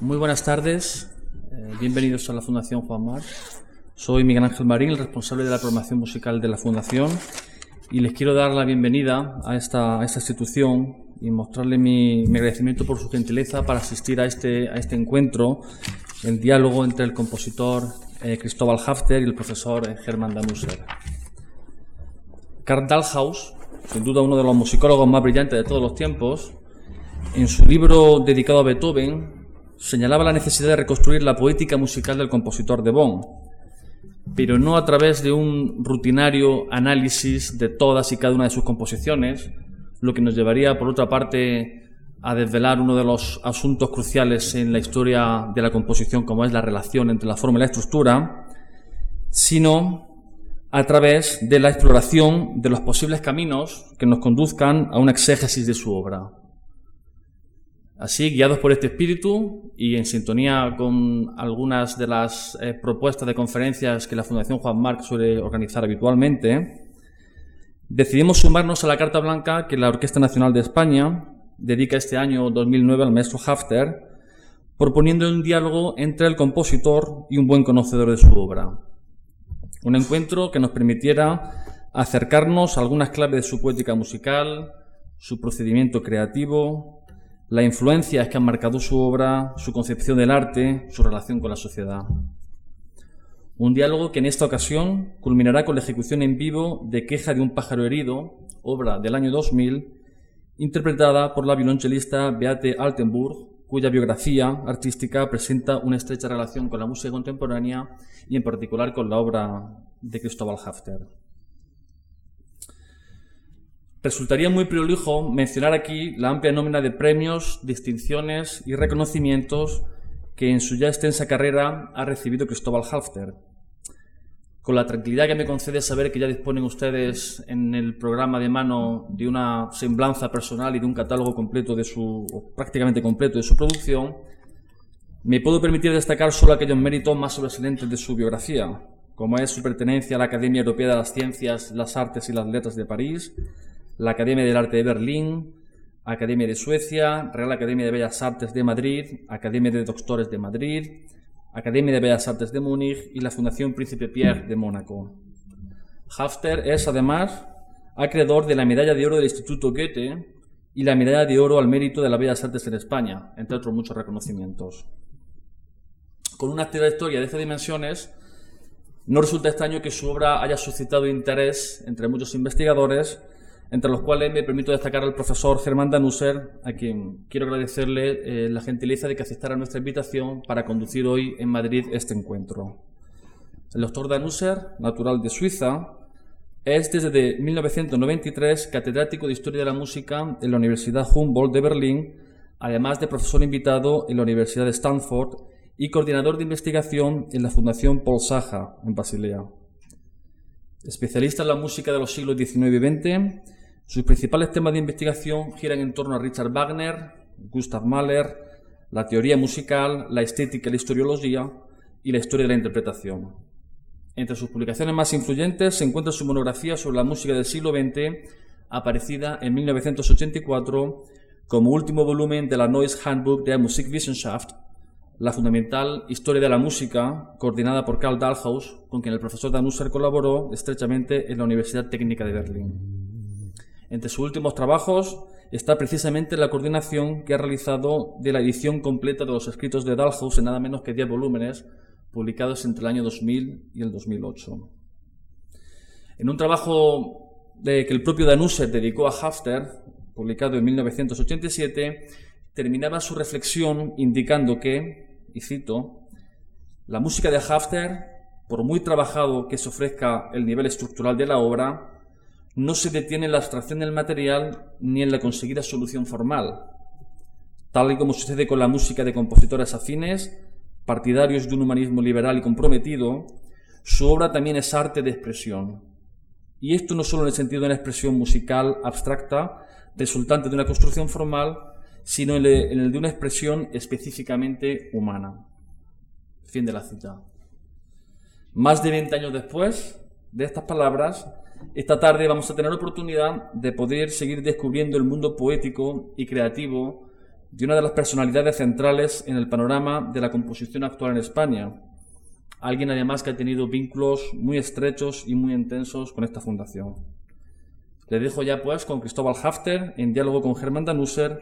Muy buenas tardes, eh, bienvenidos a la Fundación Juan Mar. Soy Miguel Ángel Marín, el responsable de la programación musical de la Fundación, y les quiero dar la bienvenida a esta, institución y mostrarle mi, mi, agradecimiento por su gentileza para asistir a este, a este encuentro, el diálogo entre el compositor eh, Cristóbal Hafter y el profesor eh, Hermann Danuser. Karl Dahlhaus, sin duda uno de los musicólogos más brillantes de todos los tiempos, en su libro dedicado a Beethoven, señalaba la necesidad de reconstruir la poética musical del compositor de Bonn, pero no a través de un rutinario análisis de todas y cada una de sus composiciones, lo que nos llevaría, por otra parte, a desvelar uno de los asuntos cruciales en la historia de la composición, como es la relación entre la forma y la estructura, sino a través de la exploración de los posibles caminos que nos conduzcan a una exégesis de su obra. Así, guiados por este espíritu y en sintonía con algunas de las eh, propuestas de conferencias que la Fundación Juan Marc suele organizar habitualmente, decidimos sumarnos a la Carta Blanca que la Orquesta Nacional de España dedica este año 2009 al maestro Hafter, proponiendo un diálogo entre el compositor y un buen conocedor de su obra. Un encuentro que nos permitiera acercarnos a algunas claves de su poética musical, su procedimiento creativo, la influencia que han marcado su obra, su concepción del arte, su relación con la sociedad. Un diálogo que en esta ocasión culminará con la ejecución en vivo de Queja de un pájaro herido, obra del año 2000, interpretada por la violonchelista Beate Altenburg, cuya biografía artística presenta una estrecha relación con la música contemporánea y en particular con la obra de Cristóbal Hafter. Resultaría muy prolijo mencionar aquí la amplia nómina de premios, distinciones y reconocimientos que en su ya extensa carrera ha recibido Cristóbal Halfter. Con la tranquilidad que me concede saber que ya disponen ustedes en el programa de mano de una semblanza personal y de un catálogo completo de su, prácticamente completo de su producción, me puedo permitir destacar solo aquellos méritos más sobresalientes de su biografía, como es su pertenencia a la Academia Europea de las Ciencias, las Artes y las Letras de París, la Academia del Arte de Berlín, Academia de Suecia, Real Academia de Bellas Artes de Madrid, Academia de Doctores de Madrid, Academia de Bellas Artes de Múnich y la Fundación Príncipe Pierre de Mónaco. Hafter es además acreedor de la Medalla de Oro del Instituto Goethe y la Medalla de Oro al Mérito de las Bellas Artes en España, entre otros muchos reconocimientos. Con una trayectoria de estas dimensiones, no resulta extraño que su obra haya suscitado interés entre muchos investigadores entre los cuales me permito destacar al profesor Germán Danuser, a quien quiero agradecerle eh, la gentileza de que aceptara nuestra invitación para conducir hoy en Madrid este encuentro. El doctor Danuser, natural de Suiza, es desde 1993 catedrático de Historia de la Música en la Universidad Humboldt de Berlín, además de profesor invitado en la Universidad de Stanford y coordinador de investigación en la Fundación Paul Saja, en Basilea. Especialista en la música de los siglos XIX y XX, sus principales temas de investigación giran en torno a Richard Wagner, Gustav Mahler, la teoría musical, la estética y la historiología y la historia de la interpretación. Entre sus publicaciones más influyentes se encuentra su monografía sobre la música del siglo XX, aparecida en 1984 como último volumen de la Neues Handbuch der Musikwissenschaft, la fundamental Historia de la Música, coordinada por Karl Dahlhaus, con quien el profesor Danusser colaboró estrechamente en la Universidad Técnica de Berlín. Entre sus últimos trabajos está precisamente la coordinación que ha realizado de la edición completa de los escritos de Dalhaus en nada menos que 10 volúmenes, publicados entre el año 2000 y el 2008. En un trabajo que el propio Danusser dedicó a Hafter, publicado en 1987, terminaba su reflexión indicando que, y cito, la música de Hafter, por muy trabajado que se ofrezca el nivel estructural de la obra, no se detiene en la abstracción del material ni en la conseguida solución formal. Tal y como sucede con la música de compositores afines, partidarios de un humanismo liberal y comprometido, su obra también es arte de expresión. Y esto no solo en el sentido de una expresión musical abstracta, resultante de una construcción formal, sino en el de una expresión específicamente humana. Fin de la cita. Más de 20 años después de estas palabras, esta tarde vamos a tener la oportunidad de poder seguir descubriendo el mundo poético y creativo de una de las personalidades centrales en el panorama de la composición actual en España. Alguien además que ha tenido vínculos muy estrechos y muy intensos con esta fundación. Le dejo ya pues con Cristóbal Hafter en diálogo con Germán Danuser,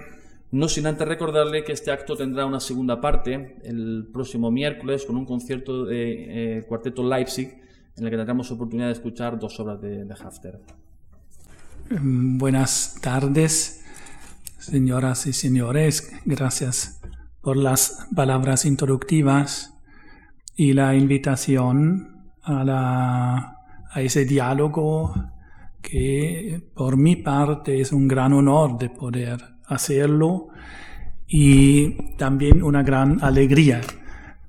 no sin antes recordarle que este acto tendrá una segunda parte el próximo miércoles con un concierto de eh, Cuarteto Leipzig en el que tendremos oportunidad de escuchar dos obras de, Hafter. Buenas tardes, señoras y señores. Gracias por las palabras introductivas y la invitación a, la, a ese diálogo que por mi parte es un gran honor de poder hacerlo y también una gran alegría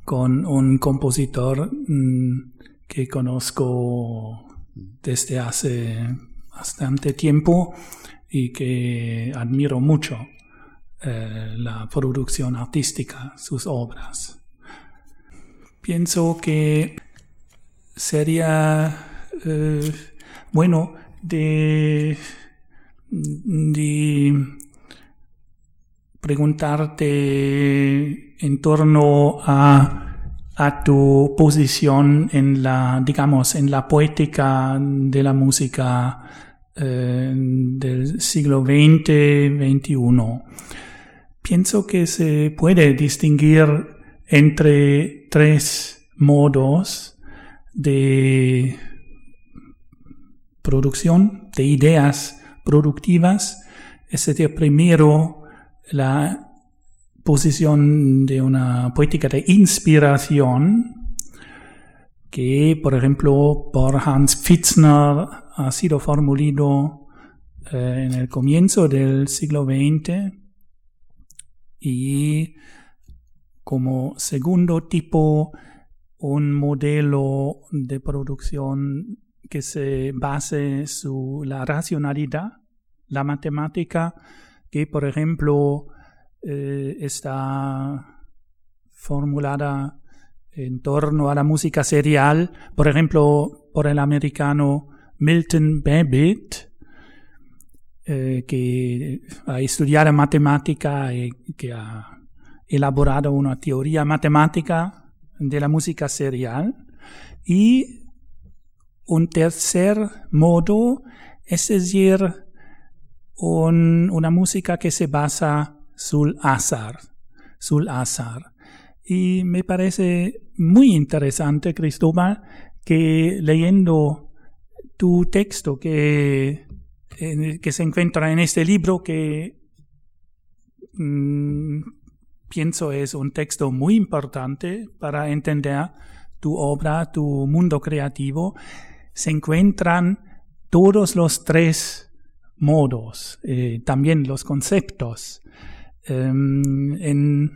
con un compositor mm, que conozco desde hace bastante tiempo y que admiro mucho eh, la producción artística, sus obras. Pienso que sería eh, bueno de, de preguntarte en torno a, a, tu posición en la, digamos, en la poética de la música eh, del siglo XX, XXI. Pienso que se puede distinguir entre tres modos de producción de ideas productivas. Es decir, primero la posición de una poética de inspiración, que por ejemplo por Hans Pfitzner ha sido formulado eh, en el comienzo del siglo XX y como segundo tipo un modelo de producción que se base en la racionalidad, la matemática, que por ejemplo eh, está formulada en torno a la música serial, por ejemplo, por el americano Milton Babbitt, eh, que ha estudiado matemática y que ha elaborado una teoría matemática de la música serial. Y un tercer modo es decir, una música que se basa sul azar, sul azar. Y me parece muy interesante, Cristóbal, que leyendo tu texto que, que se encuentra en este libro, que mm, pienso es un texto muy importante para entender tu obra, tu mundo creativo, se encuentran todos los tres modos, eh, también los conceptos en,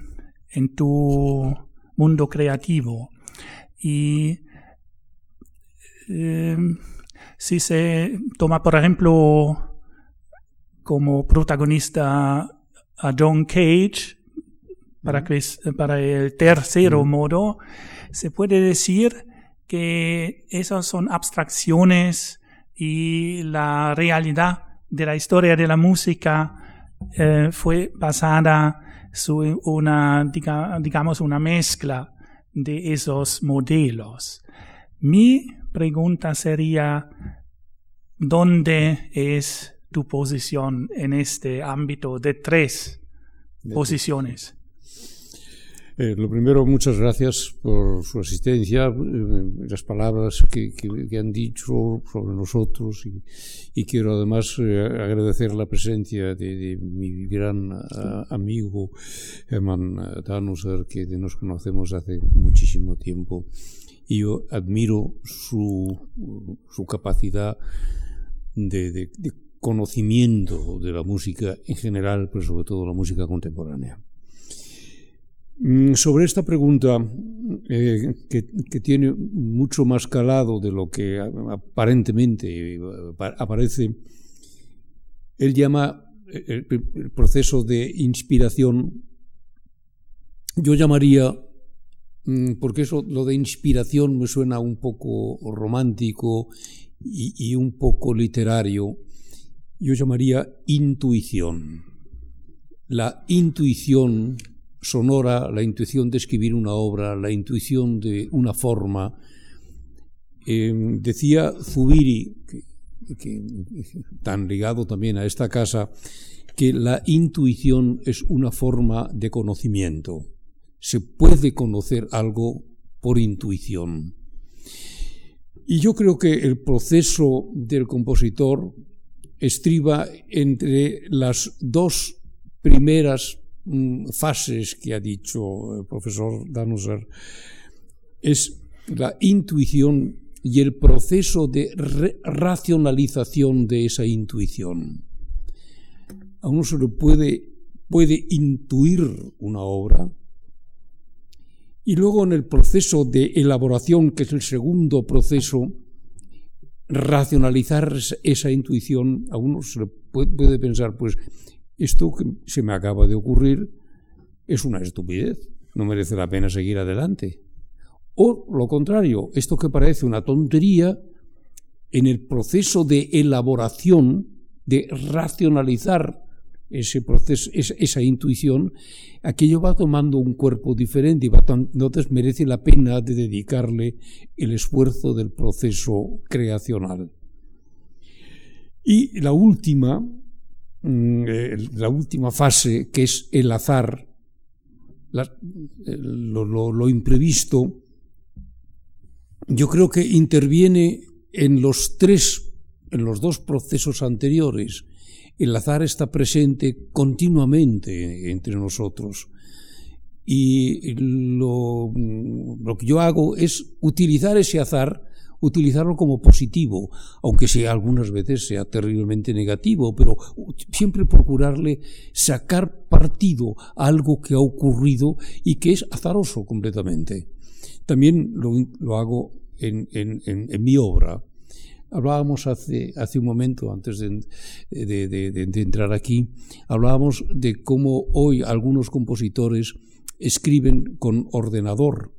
en, tu mundo creativo. Y em, si se toma, por ejemplo, como protagonista a John Cage, para, para el tercero modo, se puede decir que esas son abstracciones y la realidad de la historia de la música eh, fue basada sobre una, digamos, una mezcla de esos modelos. Mi pregunta sería, ¿dónde es tu posición en este ámbito de tres posiciones? Eh, lo primero, muchas gracias por su asistencia, eh, las palabras que, han dicho sobre nosotros y, quiero además eh, agradecer la presencia de, mi gran uh, amigo Herman Danuser, que nos conocemos hace muchísimo tiempo y yo admiro su, su capacidad de conocimiento de la música en general, pero sobre todo la música contemporánea. Mm, sobre esta pregunta, eh, que, tiene mucho más calado de lo que aparentemente eh, aparece, él llama el, el proceso de inspiración, yo llamaría, mm, porque eso, lo de inspiración me suena un poco romántico y, y un poco literario, yo llamaría intuición. La intuición sonora, la intuición de escribir una obra, la intuición de una forma. Em, decía Zubiri, que, tan ligado también a esta casa, que la intuición es una forma de conocimiento. Se puede conocer algo por intuición. Y yo creo que el proceso del compositor estriba entre las dos primeras fases que ha dicho el profesor Danuser. Es la intuición y el proceso de racionalización de esa intuición. A uno se le puede, puede intuir una obra, y luego en el proceso de elaboración, que es el segundo proceso, racionalizar esa intuición, a uno se le puede, pensar, pues esto que se me acaba de ocurrir es una estupidez, no merece la pena seguir adelante. O lo contrario, esto que parece una tontería, en el proceso de elaboración, de racionalizar ese proceso, esa, intuición, aquello va tomando un cuerpo diferente y va entonces merece la pena de dedicarle el esfuerzo del proceso creacional. Y la última, la última fase, que es el azar, lo imprevisto, yo creo que interviene en los tres, en los dos procesos anteriores, el azar está presente continuamente entre nosotros. Y lo, que yo hago es utilizar ese azar, utilizarlo como positivo, aunque sea algunas veces sea terriblemente negativo, pero siempre procurarle sacar partido a algo que ha ocurrido y que es azaroso completamente. También lo, hago en mi obra. Hablábamos hace, un momento, antes de, de, entrar aquí, hablábamos de cómo hoy algunos compositores escriben con ordenador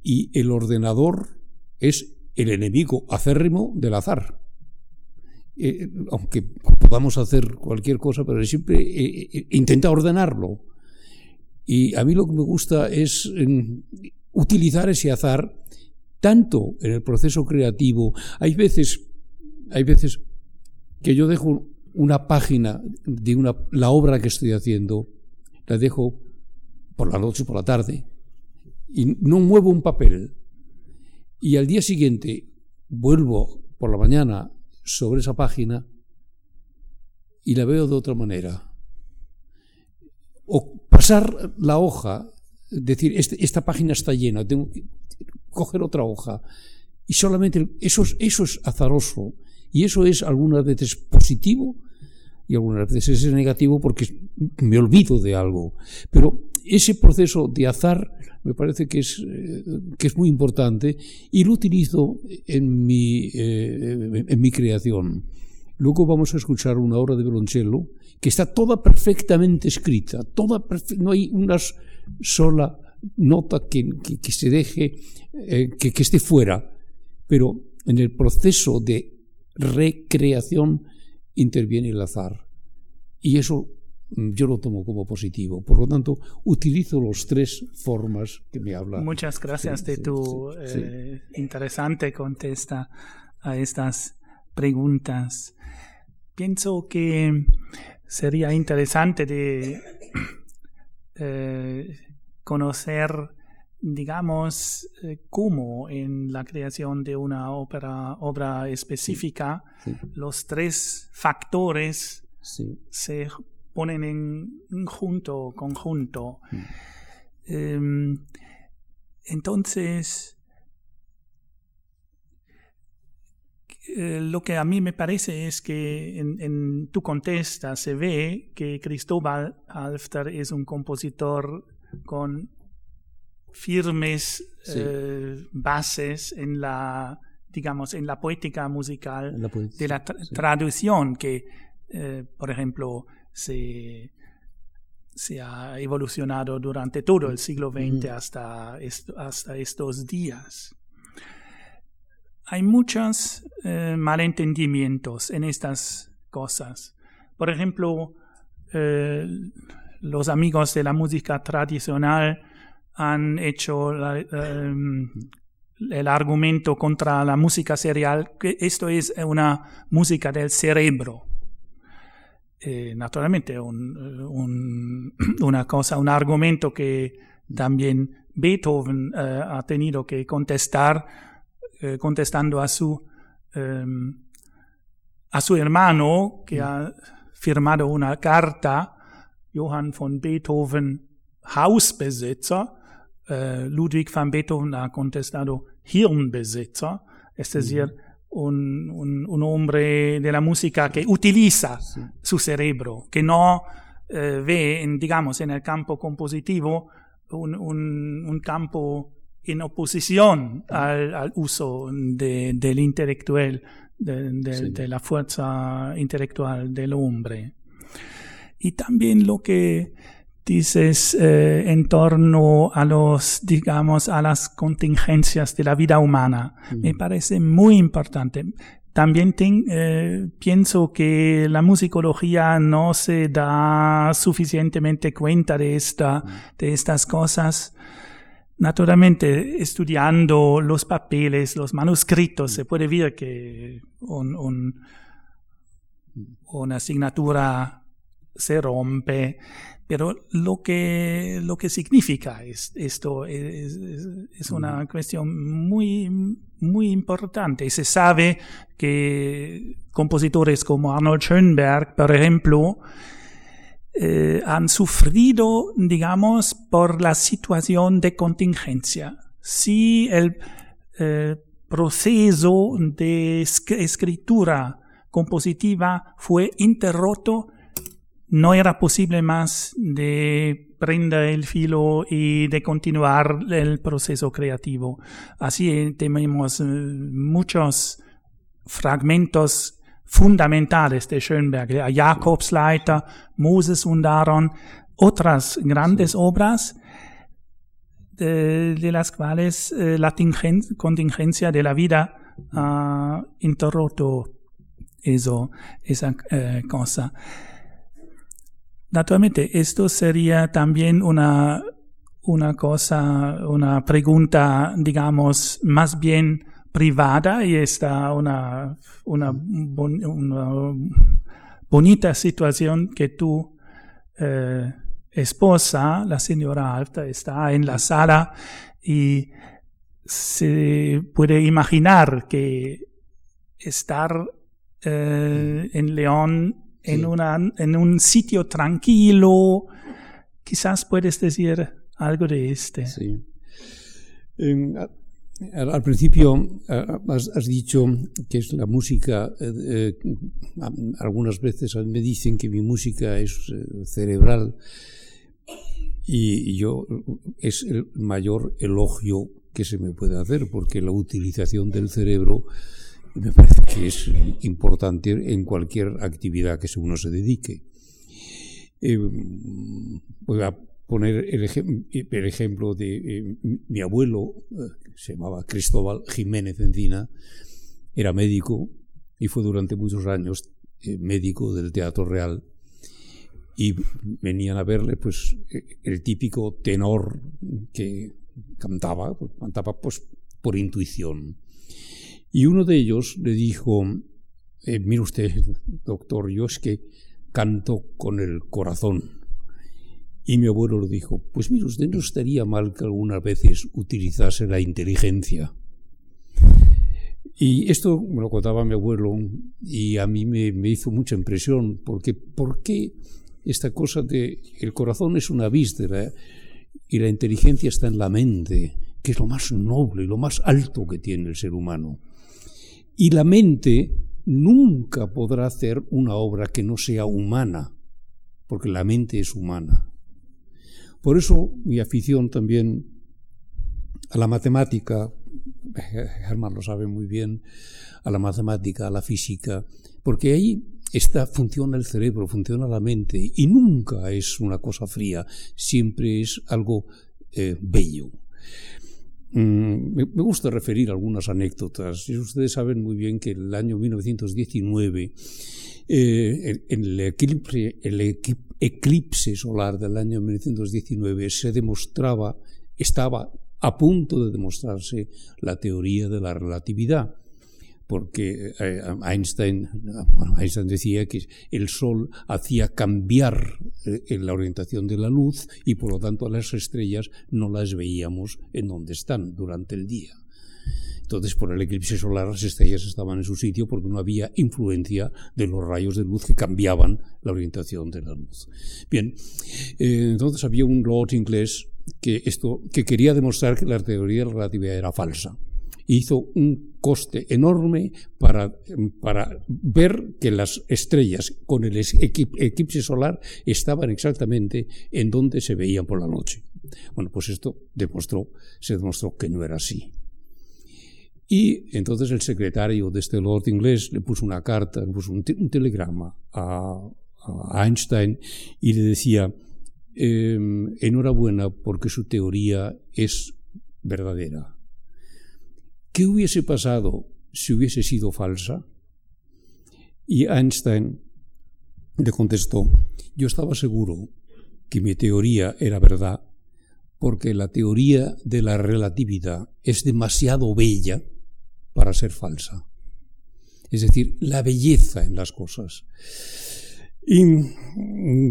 y el ordenador es el enemigo acérrimo del azar. Eh, aunque podamos hacer cualquier cosa, pero siempre eh, eh, intenta ordenarlo. Y a mí lo que me gusta es utilizar ese azar tanto en el proceso creativo. Hay veces, hay veces que yo dejo una página de una, la obra que estoy haciendo, la dejo por la noche, por la tarde, y no muevo un papel. Y al día siguiente vuelvo por la mañana sobre esa página y la veo de otra manera. O pasar la hoja, decir, este, esta página está llena, tengo que coger otra hoja. Y solamente eso es, eso es azaroso. Y eso es algunas veces positivo y algunas veces es negativo porque me olvido de algo. Pero ese proceso de azar me parece que es, eh, que es muy importante y lo utilizo en mi, eh, en mi creación. Luego vamos a escuchar una obra de violoncello que está toda perfectamente escrita, toda no hay una sola nota que, que, se deje, eh, que, que esté fuera, pero en el proceso de recreación interviene el azar. Y eso yo lo tomo como positivo. Por lo tanto, utilizo las tres formas que me hablan. Muchas gracias de tu eh, interesante contesta a estas preguntas. Pienso que sería interesante de eh, conocer, digamos, eh, cómo en la creación de una ópera, obra específica los tres factores se ponen en junto, conjunto. Mm. Em, entonces, eh, lo que a mí me parece es que en, en, tu contesta se ve que Cristóbal Halfter es un compositor con firmes eh, bases en la digamos en la poética musical de la traducción que eh, por ejemplo se se ha evolucionado durante todo el siglo XX hasta, hasta estos días. Hay muchos eh, malentendimientos en estas cosas. Por ejemplo, eh, los amigos de la música tradicional han hecho em, el argumento contra la música serial, que esto es una música del cerebro. Eh, naturalmente, un, una cosa, un argumento que también Beethoven eh, ha tenido que contestar, eh, contestando a su, em, a su hermano, que ha firmado una carta, Johann von Beethoven, Hausbesitzer, Ludwig van Beethoven ha contestado Hirnbesitzer, es decir, un, un, hombre de la música que utiliza su cerebro, que no eh, ve, en, digamos, en el campo compositivo un, un campo en oposición al, al uso de, del intelectual, de, de, de, la fuerza intelectual del hombre. Y también lo que dices eh, en torno a los, digamos, a las contingencias de la vida humana. Me parece muy importante. También eh, pienso que la musicología no se da suficientemente cuenta de esta, de estas cosas. Naturalmente, estudiando los papeles, los manuscritos, se puede ver que un, un, una asignatura se rompe pero lo que, lo que significa es, esto es, es, una cuestión muy, muy importante. Se sabe que compositores como Arnold Schoenberg, por ejemplo, eh, han sufrido, digamos, por la situación de contingencia. Si el eh, proceso de escritura compositiva fue interrotto, no era posible más de prender el filo y de continuar el proceso creativo. Así tenemos eh, muchos fragmentos fundamentales de Schoenberg, a Jakobsleiter, Moses und Aaron, otras grandes obras de, las cuales eh, la contingencia de la vida ha interrotto eso, esa eh, cosa. Naturalmente, esto sería también una, una cosa, una pregunta, digamos, más bien privada y está una, una, bonita situación que tu eh, esposa, la señora Alta, está en la sala y se puede imaginar que estar eh, en León en, una, en un sitio tranquilo. Quizás puedes decir algo de este. Sí. al, principio has, dicho que es la música, eh, eh, algunas veces me dicen que mi música es eh, cerebral y yo es el mayor elogio que se me puede hacer porque la utilización del cerebro me parece que es importante en cualquier actividad que uno se dedique. Eh, voy a poner el, ejemplo de eh, mi abuelo, eh, se llamaba Cristóbal Jiménez Encina, era médico y fue durante muchos años médico del Teatro Real y venían a verle pues el típico tenor que cantaba, pues, cantaba pues por intuición. Y uno de ellos le dijo, eh, mire usted, doctor, yo es que canto con el corazón. Y mi abuelo le dijo, pues mire usted, no estaría mal que algunas veces utilizase la inteligencia. Y esto me lo contaba mi abuelo y a mí me, hizo mucha impresión, porque ¿por qué esta cosa de el corazón es una víscera y la inteligencia está en la mente, que es lo más noble y lo más alto que tiene el ser humano? Y la mente nunca podrá hacer una obra que no sea humana, porque la mente es humana. Por eso mi afición también a la matemática, Germán lo sabe muy bien, a la matemática, a la física, porque ahí está, funciona el cerebro, funciona la mente, y nunca es una cosa fría, siempre es algo eh, bello. Mm, me gusta referir algunas anécdotas. Ustedes saben muy bien que el año 1919, eh, en el eclipse solar del año 1919, se demostraba, estaba a punto de demostrarse la teoría de la relatividad porque eh, Einstein, Einstein, decía que el Sol hacía cambiar eh, la orientación de la luz y por lo tanto las estrellas no las veíamos en donde están durante el día. Entonces, por el eclipse solar, las estrellas estaban en su sitio porque no había influencia de los rayos de luz que cambiaban la orientación de la luz. Bien, eh, entonces había un lord inglés que, esto, que quería demostrar que la teoría de la relatividad era falsa hizo un coste enorme para, para ver que las estrellas con el eclipse solar estaban exactamente en donde se veían por la noche. Bueno, pues esto demostró, se demostró que no era así. Y entonces el secretario de este Lord inglés le puso una carta, le puso un, telegrama a, Einstein y le decía, em, enhorabuena porque su teoría es verdadera. ¿Qué hubiese pasado si hubiese sido falsa? Y Einstein le contestó, yo estaba seguro que mi teoría era verdad porque la teoría de la relatividad es demasiado bella para ser falsa. Es decir, la belleza en las cosas. Y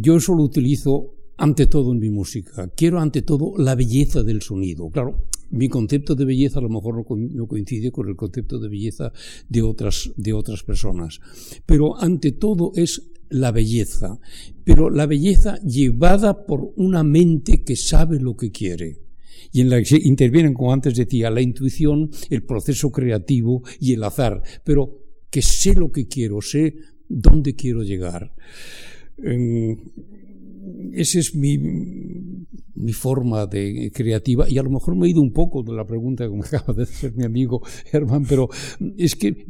yo eso lo utilizo ante todo en mi música. Quiero ante todo la belleza del sonido. Claro, mi concepto de belleza a lo mejor no coincide con el concepto de belleza de otras, de otras personas. Pero ante todo es la belleza, pero la belleza llevada por una mente que sabe lo que quiere y en la que intervienen, como antes decía, la intuición, el proceso creativo y el azar, pero que sé lo que quiero, sé dónde quiero llegar. Esa es mi, mi forma de creativa y a lo mejor me he ido un poco de la pregunta que me acaba de hacer mi amigo Herman, pero es que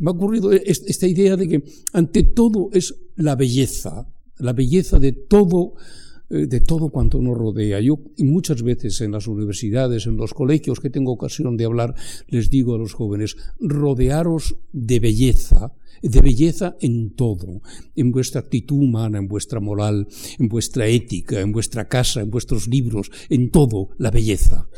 me ha ocurrido esta idea de que ante todo es la belleza, la belleza de todo eh, de todo cuanto nos rodea. Yo muchas veces en las universidades, en los colegios que tengo ocasión de hablar, les digo a los jóvenes, rodearos de belleza, de belleza en todo, en vuestra actitud humana, en vuestra moral, en vuestra ética, en vuestra casa, en vuestros libros, en todo, la belleza.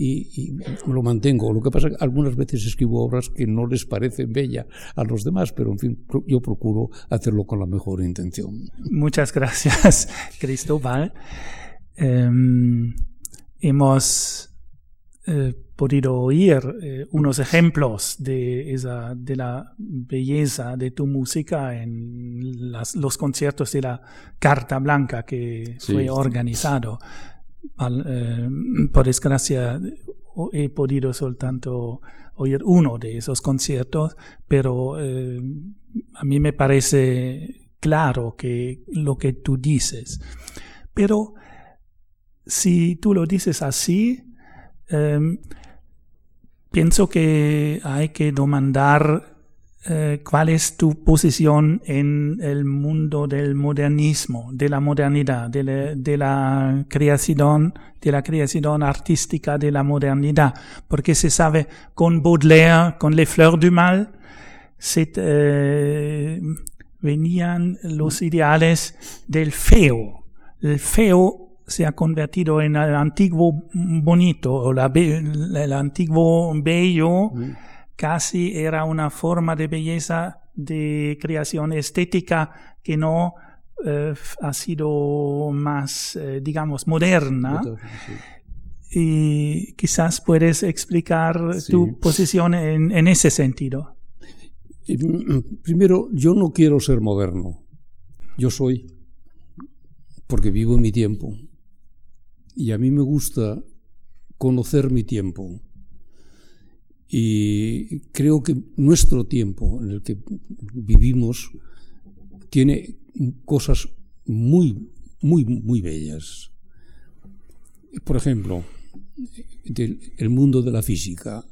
Y, lo mantengo. Lo que pasa es que algunas veces escribo obras que no les parecen bellas a los demás, pero en fin, yo procuro hacerlo con la mejor intención. Muchas gracias, Cristóbal. Em, hemos eh, podido oír eh, unos ejemplos de, esa, de la belleza de tu música en los conciertos de la Carta Blanca que fue organizado. Eh, por desgracia, he podido soltanto oír uno de esos conciertos, pero a mí me parece claro que lo que tú dices. Pero si tú lo dices así, pienso que hay que demandar eh, cuál es tu posición en el mundo del modernismo, de la modernidad, de la, de la creación, de la creación artística de la modernidad, porque se sabe con Baudelaire, con Les Fleurs du Mal, se, eh, venían los ideales del feo. El feo se ha convertido en el antiguo bonito, o la el antiguo bello, mm. Casi era una forma de belleza de creación estética que no eh, ha sido más, eh, digamos, moderna. Y quizás puedes explicar tu posición en, en ese sentido. Mm, primero, yo no quiero ser moderno. Yo soy, porque vivo en mi tiempo y a mí me gusta conocer mi tiempo. Y creo que nuestro tiempo en el que vivimos tiene cosas muy, muy, muy bellas. Por ejemplo, el mundo de la física,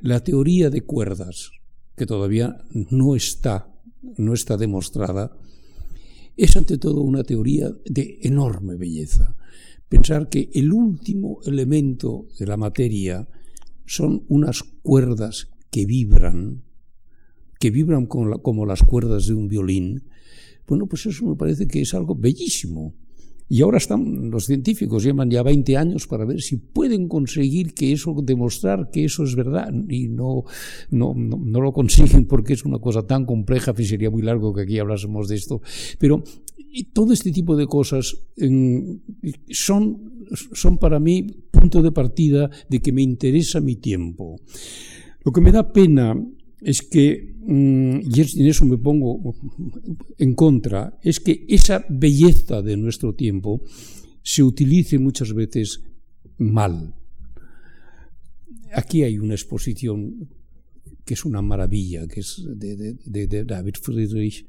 la teoría de cuerdas, que todavía no está, no está demostrada, es ante todo una teoría de enorme belleza pensar que el último elemento de la materia son unas cuerdas que vibran, que vibran como las cuerdas de un violín, bueno, pues eso me parece que es algo bellísimo. Y ahora están los científicos, llevan ya 20 años para ver si pueden conseguir que eso, demostrar que eso es verdad. Y no, no, no, lo consiguen porque es una cosa tan compleja, y sería muy largo que aquí hablásemos de esto. Pero todo este tipo de cosas son, son para mí punto de partida de que me interesa mi tiempo. Lo que me da pena es que, mm, y en eso me pongo en contra, es que esa belleza de nuestro tiempo se utilice muchas veces mal. Aquí hay una exposición que es una maravilla, que es de, David Friedrich,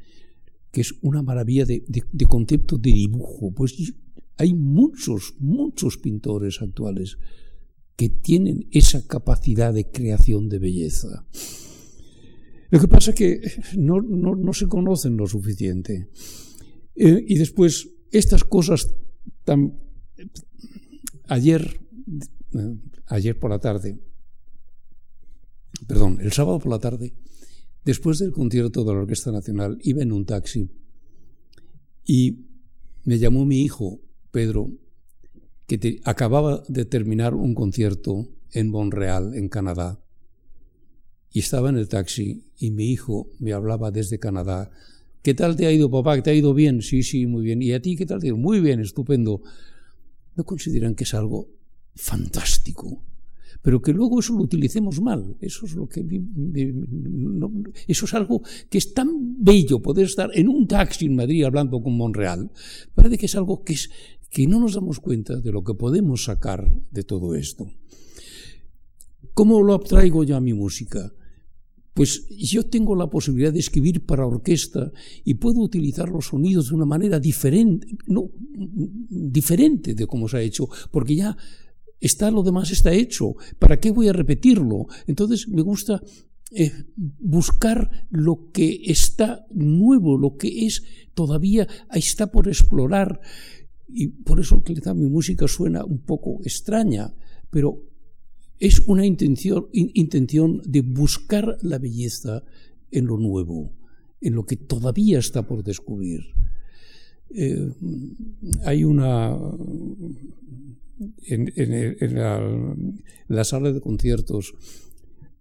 que es una maravilla de, concepto de dibujo. Pues hay muchos, muchos pintores actuales que tienen esa capacidad de creación de belleza. Lo que pasa es que no, no, se conocen lo suficiente. Eh, y después, estas cosas tan... Ayer, eh, ayer por la tarde, perdón, el sábado por la tarde, después del concierto de la Orquesta Nacional, iba en un taxi y me llamó mi hijo, Pedro, que acababa de terminar un concierto en Montreal, en Canadá, y estaba en el taxi y mi hijo me hablaba desde Canadá. ¿Qué tal te ha ido, papá? ¿Te ha ido bien? Sí, sí, muy bien. ¿Y a ti qué tal te ha ido? Muy bien, estupendo. ¿No consideran que es algo fantástico? Pero que luego eso lo utilicemos mal. Eso es lo que eso es algo que es tan bello poder estar en un taxi en Madrid hablando con Monreal. Parece que es algo que es que no nos damos cuenta de lo que podemos sacar de todo esto. ¿Cómo lo abstraigo yo a mi música? Pues yo tengo la posibilidad de escribir para orquesta y puedo utilizar los sonidos de una manera diferente, no, diferente de cómo se ha hecho, porque ya está lo demás está hecho. ¿Para qué voy a repetirlo? Entonces me gusta eh, buscar lo que está nuevo, lo que es todavía está por explorar. Y por eso quizá mi música suena un poco extraña, pero es una intención, intención de buscar la belleza en lo nuevo, en lo que todavía está por descubrir. Eh, hay una en, la, sala de conciertos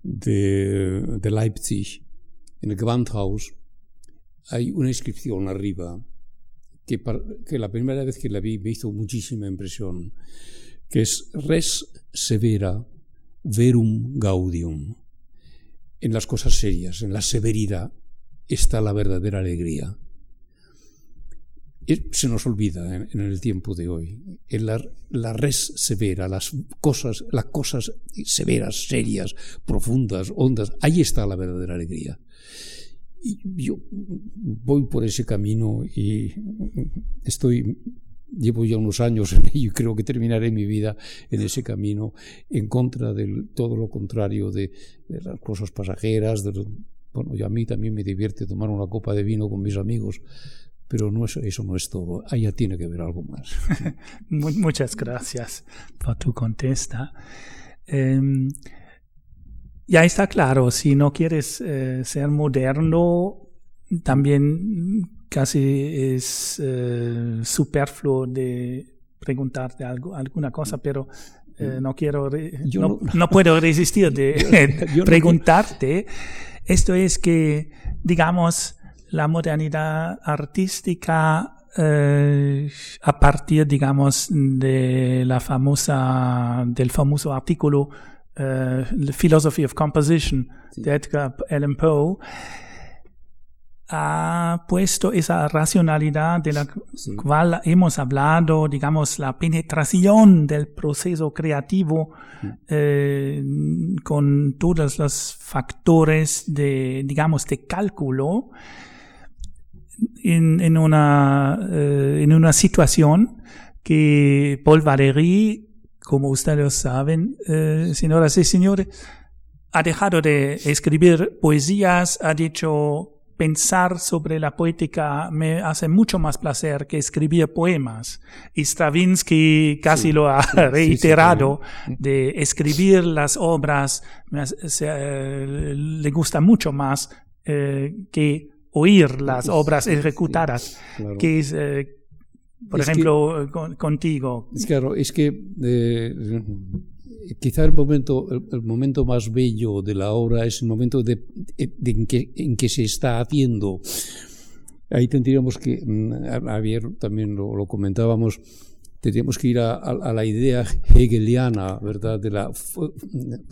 de, Leipzig, en el Gewandhaus, hay una inscripción arriba que, que, la primera vez que la vi me hizo muchísima impresión, que es res severa verum gaudium. En las cosas serias, en la severidad, está la verdadera alegría. Se nos olvida en, el tiempo de hoy. En la, res severa, las cosas, las cosas severas, serias, profundas, hondas, ahí está la verdadera alegría. Y yo voy por ese camino y estoy llevo ya unos años en ello y creo que terminaré mi vida en ese camino en contra de todo lo contrario de, las cosas pasajeras. bueno, y a mí también me divierte tomar una copa de vino con mis amigos, pero no es, eso no es todo. Allá tiene que haber algo más. Muchas gracias por tu contesta. Em, ya está claro, si no quieres eh, ser moderno, también casi es eh, superfluo de preguntarte algo, alguna cosa, pero eh, no quiero, no, puedo resistir de preguntarte. Esto es que, digamos, la modernidad artística eh, a partir, digamos, de la famosa, del famoso artículo The Philosophy of Composition de Edgar Allan Poe, ha puesto esa racionalidad de la cual hemos hablado, digamos, la penetración del proceso creativo eh, con todos los factores de, digamos, de cálculo en, en una, eh, en una situación que Paul Valéry, como ustedes saben, eh, señoras y señores, ha dejado de escribir poesías, ha dicho pensar sobre la poética me hace mucho más placer que escribir poemas. Y Stravinsky casi lo ha reiterado, de escribir las obras eh, le gusta mucho más eh, que oír las obras ejecutadas, que es, eh, por ejemplo, contigo. Es claro, es que quizá el momento, el, momento más bello de la obra es el momento de, en, que, en, que, se está haciendo. Ahí tendríamos que, mm, ayer también lo, comentábamos, tendríamos que ir a, la idea hegeliana, ¿verdad? De la,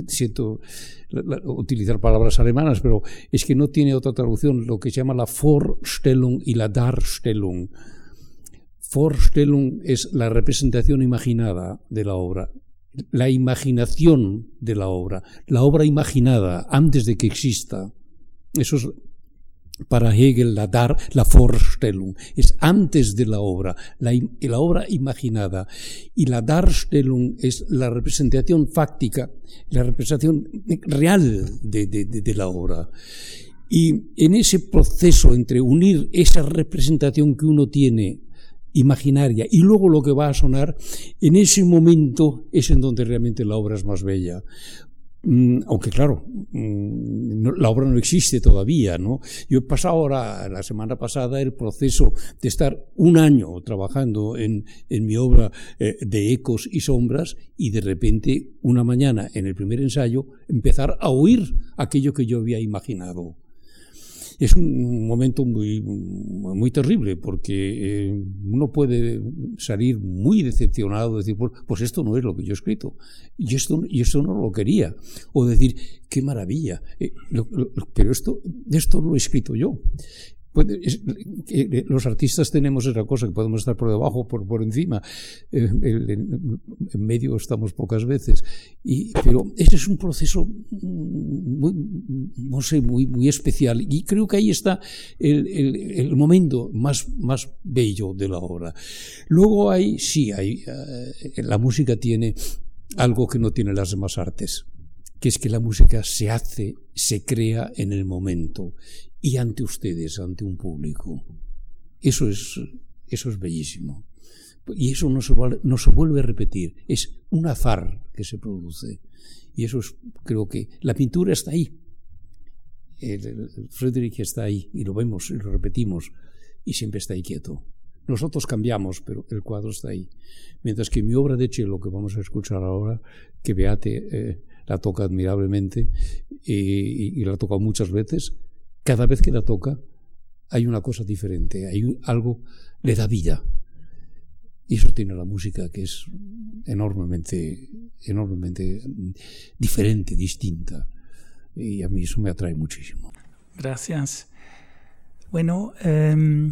siento utilizar palabras alemanas, pero es que no tiene otra traducción, lo que se llama la Vorstellung y la Darstellung. Vorstellung es la representación imaginada de la obra la imaginación de la obra, la obra imaginada antes de que exista. Eso es para Hegel la Dar, la Vorstellung, es antes de la obra, la, la, obra imaginada. Y la Darstellung es la representación fáctica, la representación real de, de, de la obra. Y en ese proceso entre unir esa representación que uno tiene imaginaria y luego lo que va a sonar, en ese momento es en donde realmente la obra es más bella. Mm, aunque claro, mm, la obra no existe todavía, ¿no? Yo he pasado ahora, la semana pasada, el proceso de estar un año trabajando en, en mi obra eh, de ecos y sombras y de repente, una mañana, en el primer ensayo, empezar a oír aquello que yo había imaginado es un momento muy, muy terrible porque eh, uno puede salir muy decepcionado, decir, pues, pues, esto no es lo que yo he escrito, y esto, y esto no lo quería, o decir, qué maravilla, eh, pero esto, esto lo he escrito yo los artistas tenemos esa cosa que podemos estar por debajo, por, por encima, eh, en, medio estamos pocas veces, pero ese es un proceso muy, no sé, muy, muy especial. Y creo que ahí está el, el, momento más, más bello de la obra. Luego hay, sí, hay, eh, la música tiene algo que no tiene las demás artes que es que la música se hace, se crea en el momento y ante ustedes, ante un público. Eso es, eso es bellísimo. Y eso no se, no se vuelve a repetir. Es un azar que se produce. Y eso es, creo que la pintura está ahí. El, Friedrich está ahí y lo vemos y lo repetimos y siempre está ahí quieto. Nosotros cambiamos, pero el cuadro está ahí. Mientras que mi obra de lo que vamos a escuchar ahora, que Beate eh, la toca admirablemente y, y la ha tocado muchas veces, cada vez que la toca hay una cosa diferente, hay algo, le da vida. Y eso tiene la música que es enormemente, enormemente diferente, distinta. Y a mí eso me atrae muchísimo. Gracias. Bueno, em,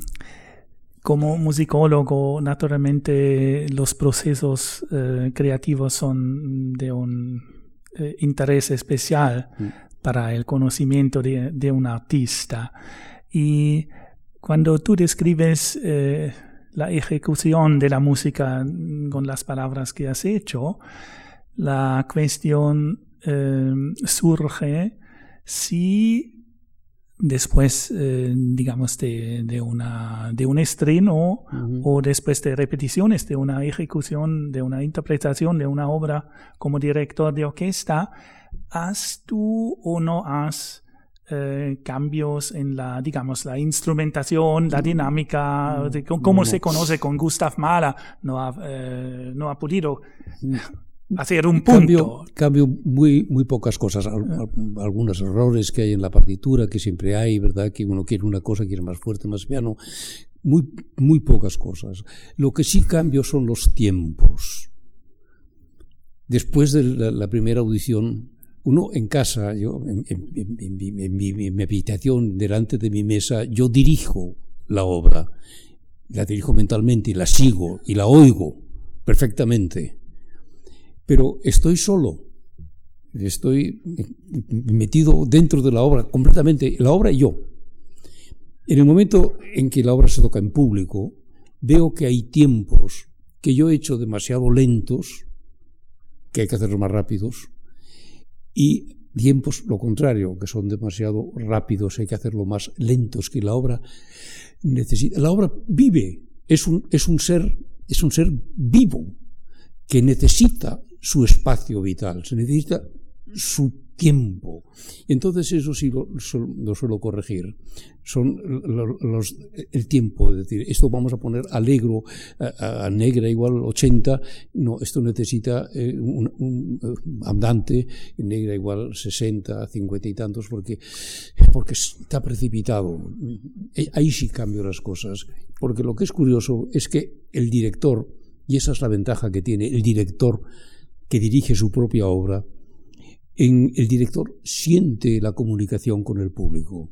como musicólogo, naturalmente los procesos eh, creativos son de un eh, interés especial. Para el conocimiento de, un artista. Y cuando tú describes eh, la ejecución de la música con las palabras que has hecho, la cuestión eh, surge si después, eh, digamos, de, una, de un estreno o después de repeticiones de una ejecución, de una interpretación de una obra como director de orquesta, ¿has tú o no has eh, cambios en la, digamos, la instrumentación, la dinámica, de, cómo se conoce con Gustav Mahler, no ha, eh, no ha podido hacer un punto. Cambio, muy, muy pocas cosas, algunos errores que hay en la partitura, que siempre hay, ¿verdad? Que uno quiere una cosa, quiere más fuerte, más piano, muy, muy pocas cosas. Lo que sí cambio son los tiempos. Después de la primera audición, uno en casa, yo en, mi, habitación, delante de mi mesa, yo dirijo la obra, la dirijo mentalmente y la sigo y la oigo perfectamente, pero estoy solo, estoy metido dentro de la obra completamente, la obra y yo. En el momento en que la obra se toca en público, veo que hay tiempos que yo he hecho demasiado lentos, que hay que hacerlos más rápidos, y tiempos lo contrario, que son demasiado rápidos, hay que hacerlo más lentos que la obra necesita. La obra vive, es un, es un ser, es un ser vivo que necesita su espacio vital, se necesita su tiempo. Entonces eso sí lo, lo suelo corregir. Son los, el tiempo, es decir, esto vamos a poner alegro a, negra igual 80, no, esto necesita eh, un, un, andante, negra igual 60, 50 y tantos, porque, porque está precipitado. Eh, ahí sí cambio las cosas, porque lo que es curioso es que el director, y esa es la ventaja que tiene el director que dirige su propia obra, en el director siente la comunicación con el público.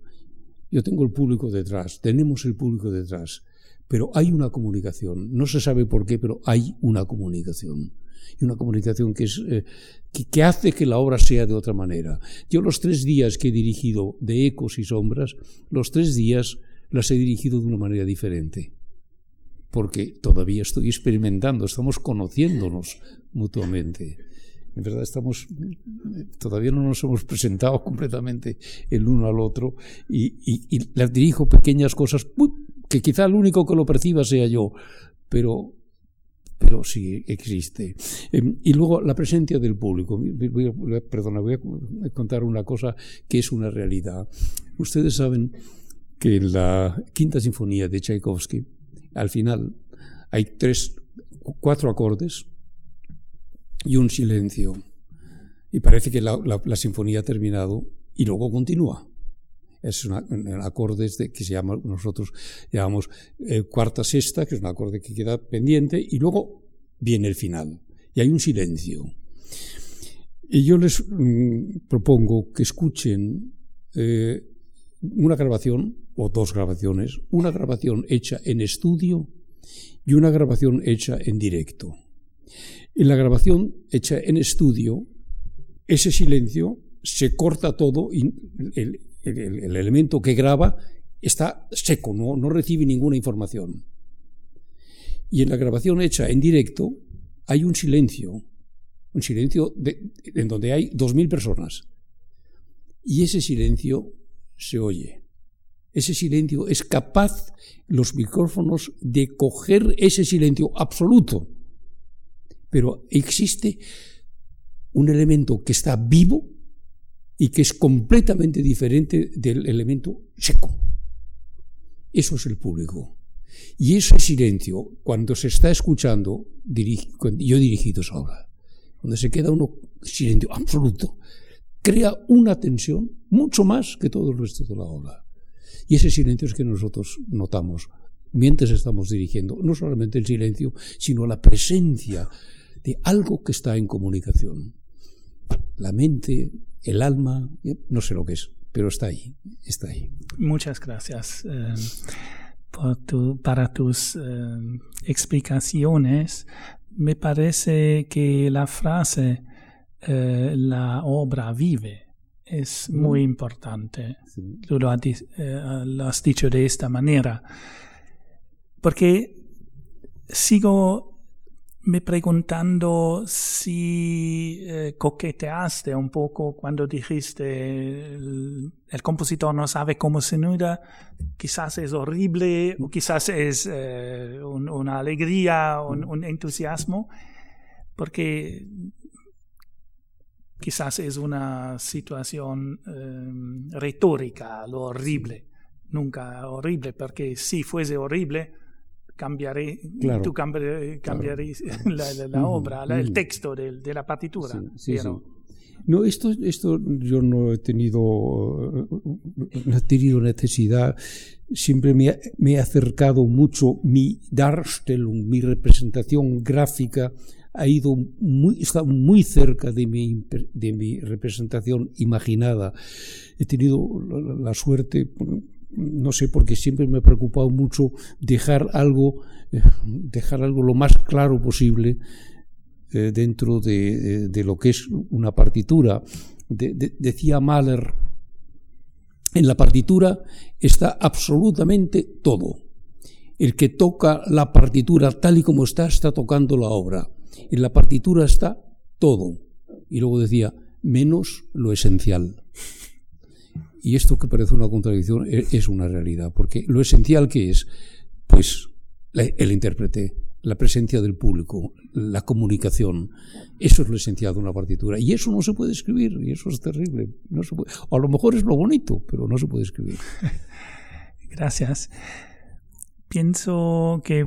Yo tengo el público detrás, tenemos el público detrás, pero hay una comunicación. No se sabe por qué, pero hay una comunicación. Y una comunicación que, es, eh, que, que, hace que la obra sea de otra manera. Yo los tres días que he dirigido de ecos y sombras, los tres días las he dirigido de una manera diferente. Porque todavía estoy experimentando, estamos conociéndonos mutuamente. En verdad estamos, todavía no nos hemos presentado completamente el uno al otro y, y, y dirijo pequeñas cosas que quizá el único que lo perciba sea yo, pero pero sí existe. Y luego la presencia del público. Voy a, perdona, voy a contar una cosa que es una realidad. Ustedes saben que en la quinta sinfonía de Tchaikovsky, al final hay tres, cuatro acordes y un silencio. Y parece que la, sinfonía ha terminado y luego continúa. Es una, un acorde de, que se llama, nosotros llamamos eh, cuarta sexta, que es un acorde que queda pendiente, y luego viene el final. Y hay un silencio. Y yo les mmm, propongo que escuchen eh, una grabación, o dos grabaciones, una grabación hecha en estudio y una grabación hecha en directo. En la grabación hecha en estudio, ese silencio se corta todo y el, el, el elemento que graba está seco, no, recibe ninguna información. Y en la grabación hecha en directo hay un silencio, un silencio en donde hay dos mil personas. Y ese silencio se oye. Ese silencio es capaz los micrófonos de coger ese silencio absoluto pero existe un elemento que está vivo y que es completamente diferente del elemento seco. Eso es el público. Y ese silencio, cuando se está escuchando, yo he dirigido obra, cuando se queda uno silencio absoluto, crea una tensión mucho más que todo el resto de la obra. Y ese silencio es que nosotros notamos mientras estamos dirigiendo, no solamente el silencio, sino la presencia de algo que está en comunicación. La mente, el alma, no sé lo que es, pero está ahí, está ahí. Muchas gracias eh, por tu, para tus eh, explicaciones. Me parece que la frase eh, la obra vive es muy importante. Sí. Tú lo has, eh, lo has dicho de esta manera. Porque sigo me preguntando si eh, coqueteaste un poco cuando dijiste el, compositor no sabe cómo se nuda, quizás es horrible o quizás es eh, un, una alegría, un, un, entusiasmo, porque quizás es una situación eh, retórica, lo horrible, nunca horrible, porque si fuese horrible, cambiaré, claro, tú cambiaré, cambiaré claro. la, la, la, obra, la, el texto de, de, la partitura. Sí, sí, sí. No, esto, esto yo no he tenido, no he tenido necesidad. Siempre me, me he acercado mucho mi Darstellung, mi representación gráfica ha ido muy, está muy cerca de mi, de mi representación imaginada. He tenido la, la suerte, no sé, porque siempre me ha preocupado mucho dejar algo, eh, dejar algo lo más claro posible eh, dentro de, lo que es una partitura. De, decía Mahler, en la partitura está absolutamente todo. El que toca la partitura tal y como está, está tocando la obra. En la partitura está todo. Y luego decía, menos lo esencial. Y esto que parece una contradicción e, es una realidad, porque lo esencial que es, pues el intérprete, la presencia del público, la comunicación, eso es lo esencial de una partitura. Y eso no se puede escribir, y eso es terrible. No se puede, a lo mejor es lo bonito, pero no se puede escribir. Gracias. Pienso que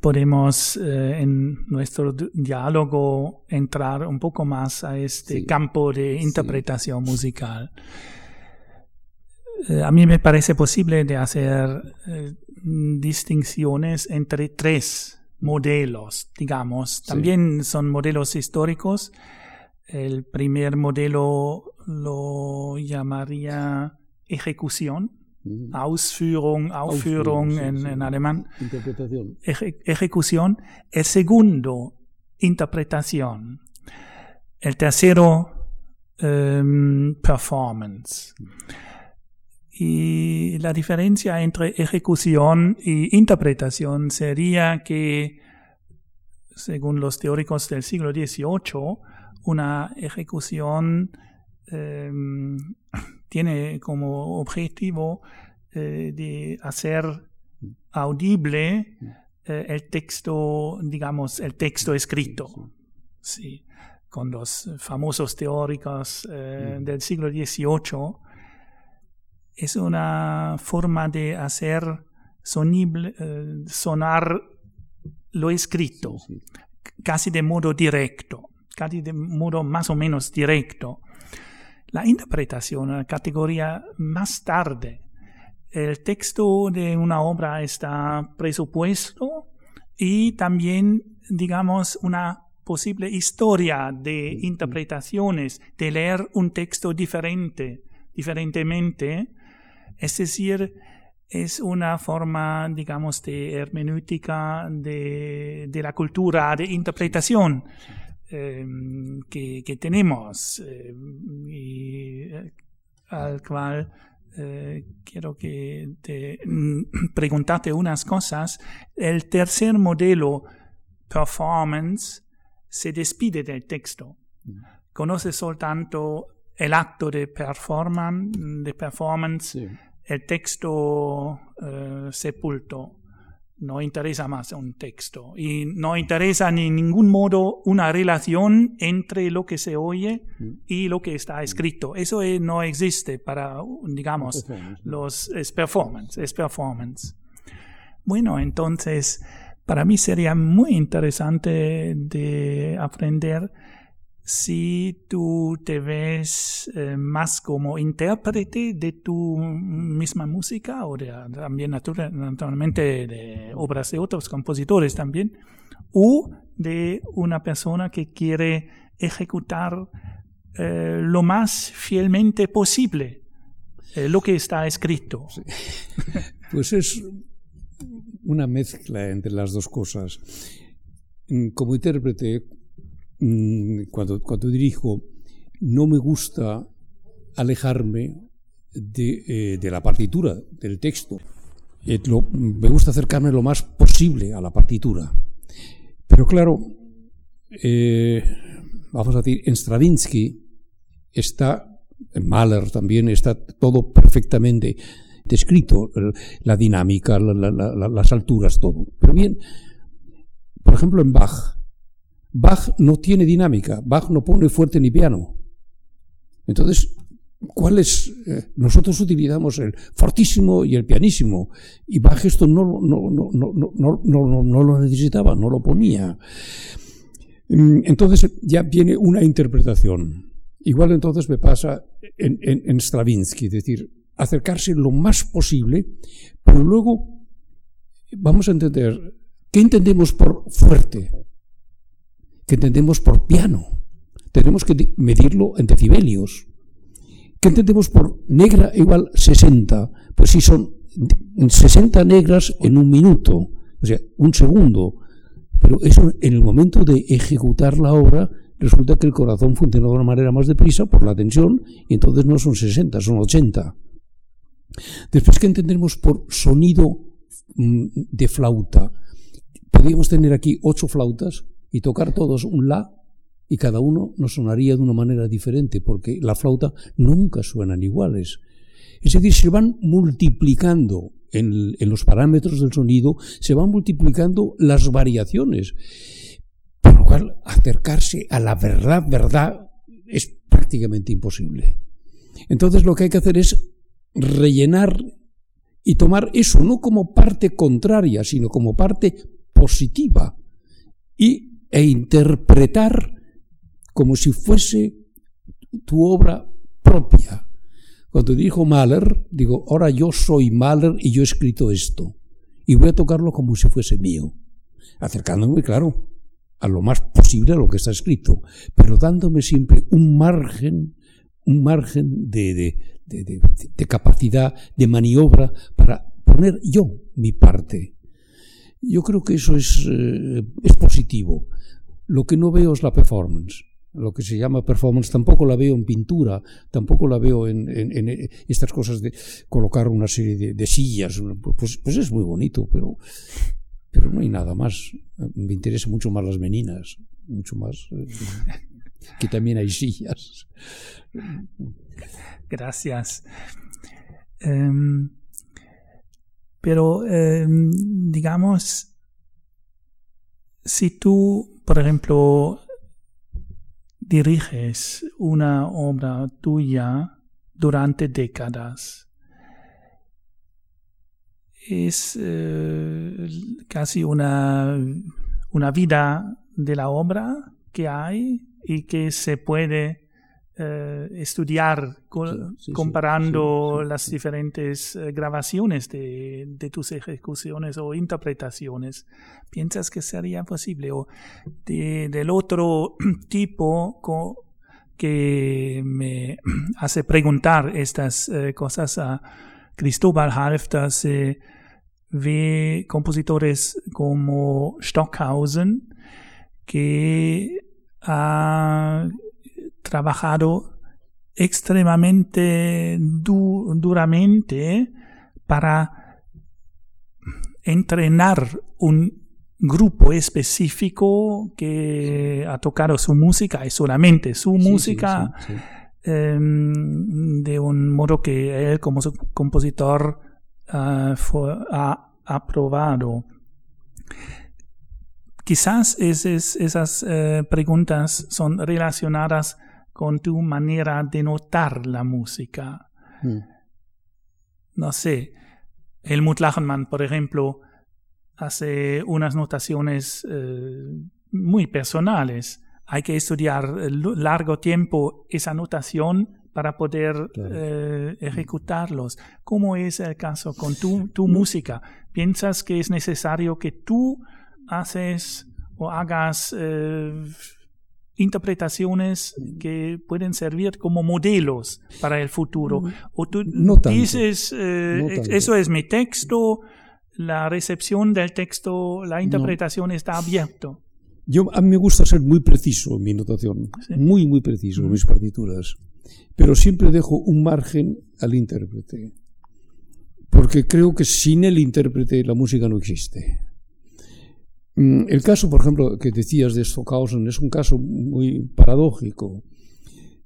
podemos eh, en nuestro diálogo entrar un poco más a este campo de interpretación musical. Eh, a mí me parece posible de hacer eh, distinciones entre tres modelos, digamos. También son modelos históricos. El primer modelo lo llamaría ejecución, Ausführung, Aufführung en, en, alemán. Interpretación. ejecución. El segundo, interpretación. El tercero, um, performance. Y la diferencia entre ejecución y interpretación sería que, según los teóricos del siglo XVIII, una ejecución um, tiene como objetivo eh, de hacer audible eh, el texto, digamos, el texto escrito. Sí, con los famosos teóricos eh, del siglo XVIII, es una forma de hacer sonible, sonar lo escrito, casi de modo directo, casi de modo más o menos directo. La interpretación, la categoría más tarde. El texto de una obra está presupuesto y también, digamos, una posible historia de interpretaciones, de leer un texto diferente, diferentemente. Es decir, es una forma, digamos, de hermenéutica de, de la cultura de interpretación. Em, que, tenemos em, y eh, al cual eh, quiero que te preguntarte unas cosas. El tercer modelo, performance, se despide del texto. Mm. Conoce soltanto el acto de performance el texto eh, sepulto no interesa más un texto y no interesa en ningún modo una relación entre lo que se oye mm. y lo que está escrito. Eso no existe para, digamos, los, es performance, es performance. Bueno, entonces, para mí sería muy interesante de aprender si tú te ves eh, más como intérprete de tu misma música o de, también naturalmente de obras de otros compositores también, o de una persona que quiere ejecutar eh, lo más fielmente posible eh, lo que está escrito. Pues es una mezcla entre las dos cosas. Como intérprete, Mm, cuando, cuando dirijo, no me gusta alejarme de, eh, de la partitura, del texto. Eh, me gusta acercarme lo más posible a la partitura. Pero claro, eh, vamos a decir, en Stravinsky está, en Mahler también está todo perfectamente descrito, la dinámica, las alturas, todo. Pero bien, por ejemplo, en Bach, Bach no tiene dinámica, Bach no pone fuerte ni piano. Entonces, ¿cuál es? Eh, nosotros utilizamos el fortísimo y el pianísimo, y Bach esto no, no, no, no, lo necesitaba, no lo ponía. Mm, entonces ya viene una interpretación. Igual entonces me pasa en, en, en Stravinsky, es decir, acercarse lo más posible, pero luego vamos a entender, ¿qué entendemos por fuerte? Que entendemos por piano. Tenemos que medirlo en decibelios. ¿Qué entendemos por negra igual 60? Pues si son 60 negras en un minuto, o sea, un segundo. Pero eso en el momento de ejecutar la obra resulta que el corazón funciona de una manera más deprisa por la tensión y entonces no son 60, son 80. Después, ¿qué entendemos por sonido mm, de flauta? Podríamos tener aquí ocho flautas y tocar todos un la y cada uno nos sonaría de una manera diferente, porque la flauta nunca suenan iguales. Es decir, se van multiplicando en, los parámetros del sonido, se van multiplicando las variaciones. Por lo cual, acercarse a la verdad, verdad, es prácticamente imposible. Entonces lo que hay que hacer es rellenar y tomar eso no como parte contraria, sino como parte positiva y, e interpretar como si fuese tu obra propia. Cuando dijo Mahler, digo, ahora yo soy Mahler y yo he escrito esto. Y voy a tocarlo como si fuese mío. Acercándome, claro, a lo más posible a lo que está escrito, pero dándome siempre un margen, un margen de, de, capacidad, de maniobra para poner yo mi parte. Yo creo que eso es, eh, es positivo. Lo que no veo es la performance lo que se llama performance, tampoco la veo en pintura, tampoco la veo en, estas cosas de colocar una serie de, sillas. Pues, pues, es muy bonito, pero, pero no hay nada más. Me interesan mucho más las meninas, mucho más. Eh, que también hay sillas. Gracias. Em, pero, em, digamos, si tú, por ejemplo, diriges una obra tuya durante décadas. Es eh, casi una, una vida de la obra que hay y que se puede eh, estudiar comparando las diferentes eh, grabaciones de, tus ejecuciones o interpretaciones. ¿Piensas que sería posible? O del otro tipo que me hace preguntar estas eh, cosas a Cristóbal Halfter se ve compositores como Stockhausen que ha trabajado extremadamente duramente para entrenar un grupo específico que ha tocado su música y solamente su música em, de un modo que él como compositor ah, ha aprobado. Quizás esas eh, preguntas son relacionadas con tu manera de notar la música. Mm. No sé, Helmut Lachenmann, por ejemplo, hace unas notaciones eh, muy personales. Hay que estudiar largo tiempo esa notación para poder eh, ejecutarlos. ¿Cómo es el caso con tu, tu música? ¿Piensas que es necesario que tú haces o hagas eh, interpretaciones que pueden servir como modelos para el futuro. O tú dices, eh, eso es mi texto, la recepción del texto, la interpretación está abierto. Yo, a mí me gusta ser muy preciso en mi notación, muy, muy preciso en mis partituras, pero siempre dejo un margen al intérprete, porque creo que sin el intérprete la música no existe. Mm, el caso, por ejemplo, que decías de Stockhausen es un caso muy paradójico.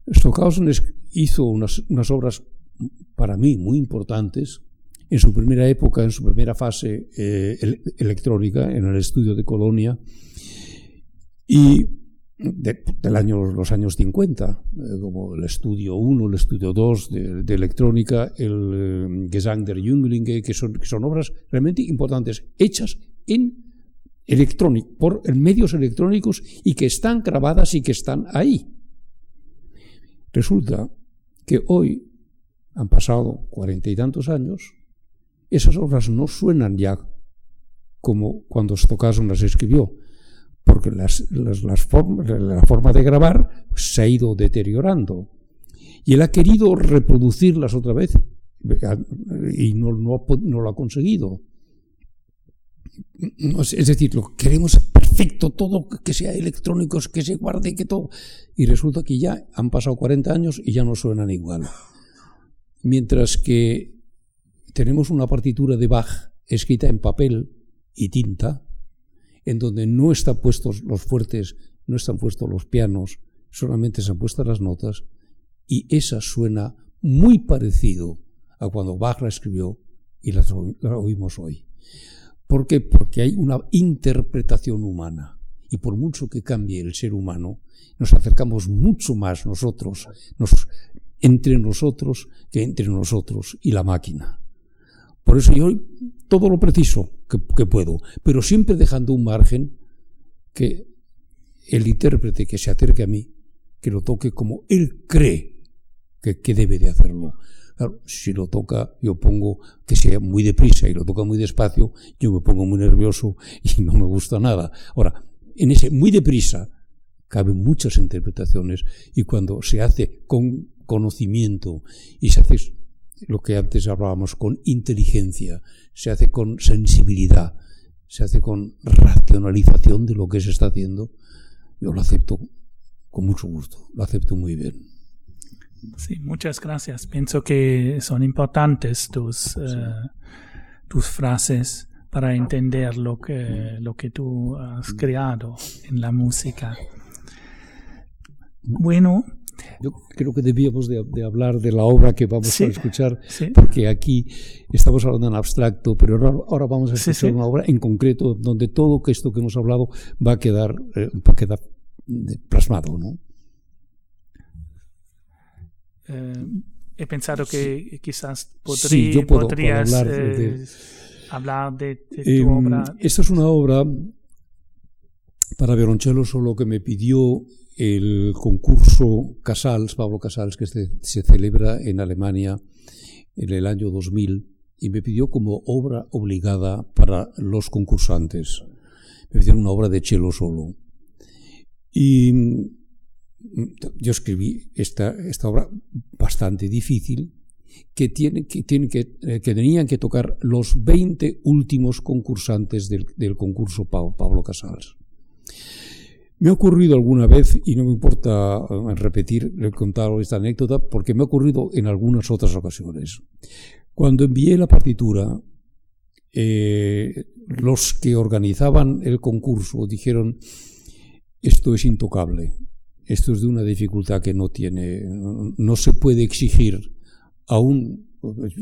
Stockhausen hizo unas, obras para mí muy importantes en su primera época, en su primera fase eh, electrónica, en el estudio de Colonia, y del año, los años 50, eh, como el estudio 1, el estudio 2 de, electrónica, el eh, Gesang der Jünglinge, que son, que son obras realmente importantes, hechas en electrónico, por medios electrónicos y que están grabadas y que están ahí. Resulta que hoy, han pasado cuarenta y tantos años, esas obras no suenan ya como cuando Stockhausen las escribió, porque las, las, la forma de grabar se ha ido deteriorando. Y él ha querido reproducirlas otra vez y no, no, no lo ha conseguido es decir, lo queremos perfecto, todo que sea electrónico, que se guarde, que todo. Y resulta que ya han pasado 40 años y ya no suenan igual. Mientras que tenemos una partitura de Bach escrita en papel y tinta, en donde no están puestos los fuertes no están puestos los pianos, solamente se han puesto las notas y esa suena muy parecido a cuando Bach la escribió y la, la oímos hoy. ¿Por qué? Porque hay una interpretación humana y por mucho que cambie el ser humano, nos acercamos mucho más nosotros, nos, entre nosotros, que entre nosotros y la máquina. Por eso yo todo lo preciso que, puedo, pero siempre dejando un margen que el intérprete que se acerque a mí, que lo toque como él cree que, que debe de hacerlo. Claro, si lo toca, yo pongo que sea muy deprisa y lo toca muy despacio, yo me pongo muy nervioso y no me gusta nada. Ahora, en ese muy deprisa caben muchas interpretaciones y cuando se hace con conocimiento y se hace lo que antes hablábamos con inteligencia, se hace con sensibilidad, se hace con racionalización de lo que se está haciendo, yo lo acepto con mucho gusto, lo acepto muy bien. Sí, muchas gracias. Pienso que son importantes tus, uh, tus frases para entender lo que, lo que tú has creado en la música. Bueno. Yo creo que debíamos de, de hablar de la obra que vamos sí, a escuchar, sí. porque aquí estamos hablando en abstracto, pero ahora, ahora vamos a escuchar sí, una obra en concreto donde todo esto que hemos hablado va a quedar, eh, va a quedar plasmado, ¿no? Eh, he pensado que quizás podrí, puedo, podrías puedo hablar de, eh, hablar de, de tu eh, obra. Esta es una obra para violonchelo solo que me pidió el concurso Casals, Pablo Casals, que se, se, celebra en Alemania en el año 2000, y me pidió como obra obligada para los concursantes. Me pidieron una obra de cello solo. Y yo escribí esta, esta obra bastante difícil, que, tiene, que, eh, tenían que tocar los 20 últimos concursantes del, concurso Pablo Casals. Me ha ocurrido alguna vez, y no me importa eh, repetir, he contado esta anécdota, porque me ha ocurrido en algunas otras ocasiones. Cuando envié la partitura, eh, los que organizaban el concurso dijeron, esto es intocable, esto es de una dificultad que no tiene, no se puede exigir a un